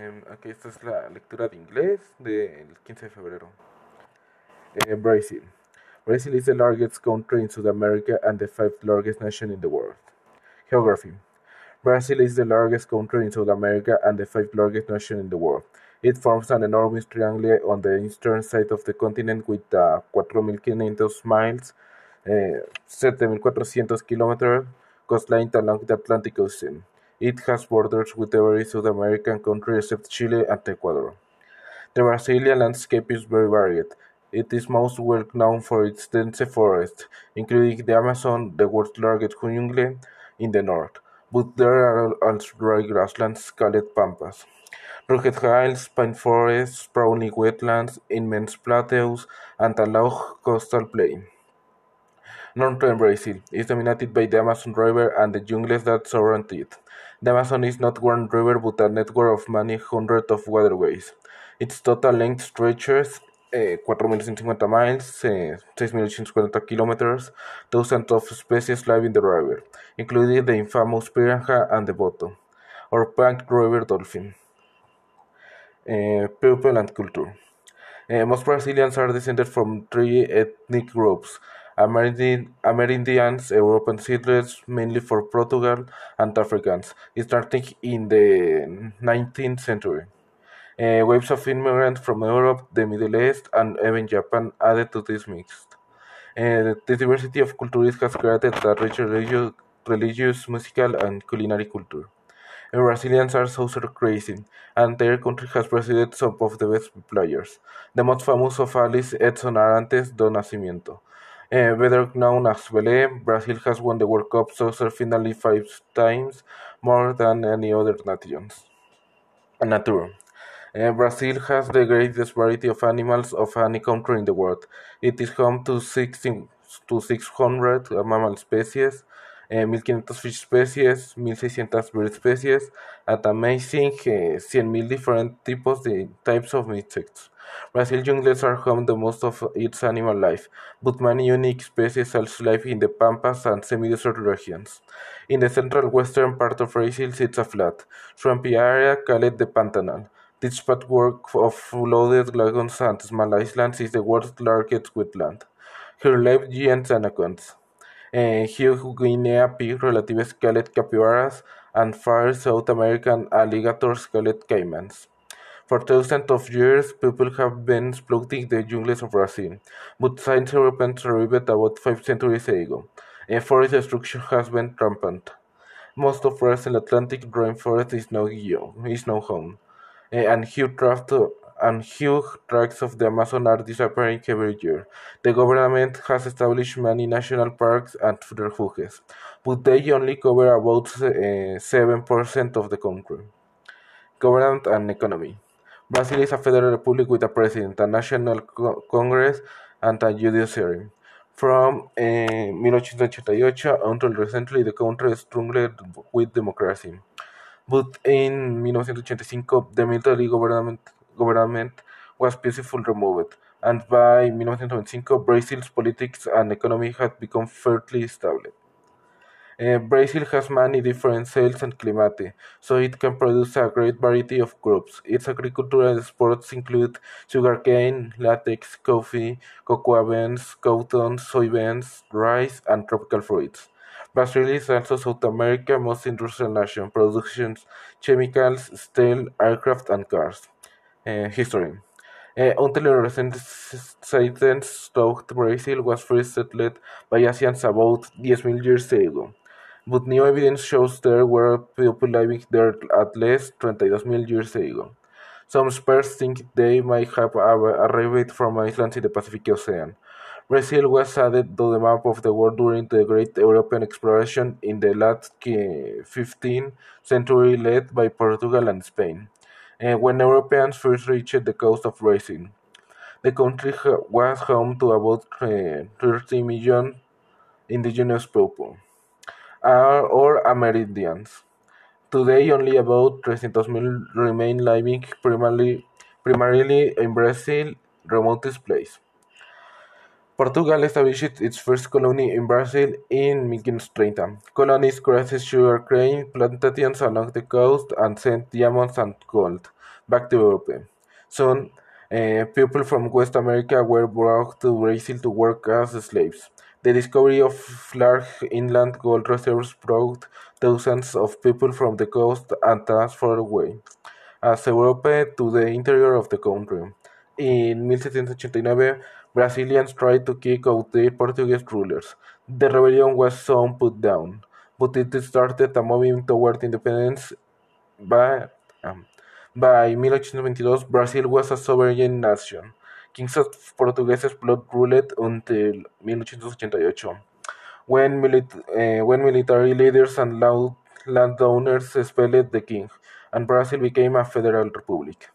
Em, aquí esta es la lectura de inglés del 15 de febrero. Eh, Brazil. Brazil is the largest country in South America and the fifth largest nation in the world. Geography. Brazil is the largest country in South America and the fifth largest nation in the world. It forms an enormous triangle on the eastern side of the continent with a 4.500 miles, eh, 7.400 kilometers coastline along the Atlantic Ocean. It has borders with every South American country except Chile and Ecuador. The Brazilian landscape is very varied. It is most well known for its dense forests, including the Amazon, the world's largest jungle, in the north, but there are also dry grasslands called pampas. Rugged hills, pine forests, sprawling wetlands, immense plateaus, and a low coastal plain. Northern Brazil is dominated by the Amazon River and the jungles that surround it. The Amazon is not one river but a network of many hundreds of waterways. Its total length stretches eh, 4.150 miles, eh, 6.840 kilometers. Thousands of species live in the river, including the infamous piranha and the boto, or pink river dolphin. Eh, people and culture. Eh, most Brazilians are descended from three ethnic groups Amerindians, European settlers, mainly for Portugal, and Africans, starting in the 19th century. Uh, waves of immigrants from Europe, the Middle East, and even Japan added to this mix. Uh, the diversity of cultures has created a rich religious, religious, musical, and culinary culture. Uh, Brazilians are soccer crazy, and their country has produced some of the best players. The most famous of all is Edson Arantes do Nascimento. Uh, better known as Pelé, Brazil has won the World Cup soccer finally five times, more than any other nations. Nature. Uh, Brazil has the greatest variety of animals of any country in the world. It is home to 16 to 600 mammal species, uh, 1500 fish species, 1600 bird species, and amazing uh, 100,000 different types, types of insects. Brazil jungles are home to most of its animal life, but many unique species also live in the pampas and semi-desert regions. In the central western part of Brazil sits a flat, swampy area called the Pantanal. This patchwork of flooded lagoons and small islands is the world's largest wetland. Here live giant anacondas, uh, huge Guinea pig relatives called capybaras, and far South American alligators called caimans. For thousands of years, people have been exploiting the jungles of Brazil, but since Europeans arrived about five centuries ago, forest destruction has been rampant. Most of Brazil's Atlantic rainforest is now, is now home, and huge tracts and huge tracts of the Amazon are disappearing every year. The government has established many national parks and refuges, but they only cover about seven percent of the country. Government and economy. Brazil is a federal republic with a president, a national co congress, and a judiciary. From uh, 1888 until recently, the country struggled with democracy. But in 1985, the military government, government was peacefully removed, and by 1995, Brazil's politics and economy had become fairly stable. Uh, Brazil has many different soils and climate, so it can produce a great variety of crops. Its agricultural exports include sugarcane, latex, coffee, cocoa beans, cotton, soybeans, rice, and tropical fruits. Brazil is also South America's most industrial nation, producing chemicals, steel, aircraft, and cars. Uh, history. Uh, until recent science thought Brazil was first settled by Asians about 10,000 years ago but new evidence shows there were people living there at least 22,000 years ago. Some experts think they might have arrived from islands in the Pacific Ocean. Brazil was added to the map of the world during the Great European Exploration in the late 15th century led by Portugal and Spain, Eh, when Europeans first reached the coast of Brazil. The country was home to about eh, 30 million indigenous people or Amerindians. Today, only about 300,000 remain living primarily, primarily in Brazil's remotest place. Portugal established its first colony in Brazil in 1530. Colonies created sugarcane plantations along the coast and sent diamonds and gold back to Europe. Soon, uh, people from West America were brought to Brazil to work as slaves. The discovery of large inland gold reserves brought thousands of people from the coast and as far away as Europe to the interior of the country. In 1789, Brazilians tried to kick out the Portuguese rulers. The rebellion was soon put down, but it started a movement toward independence by, um, by 1822, Brazil was a sovereign nation. Kings of Portuguese blood ruled until 1888, when, milit- uh, when military leaders and landowners expelled the king, and Brazil became a federal republic.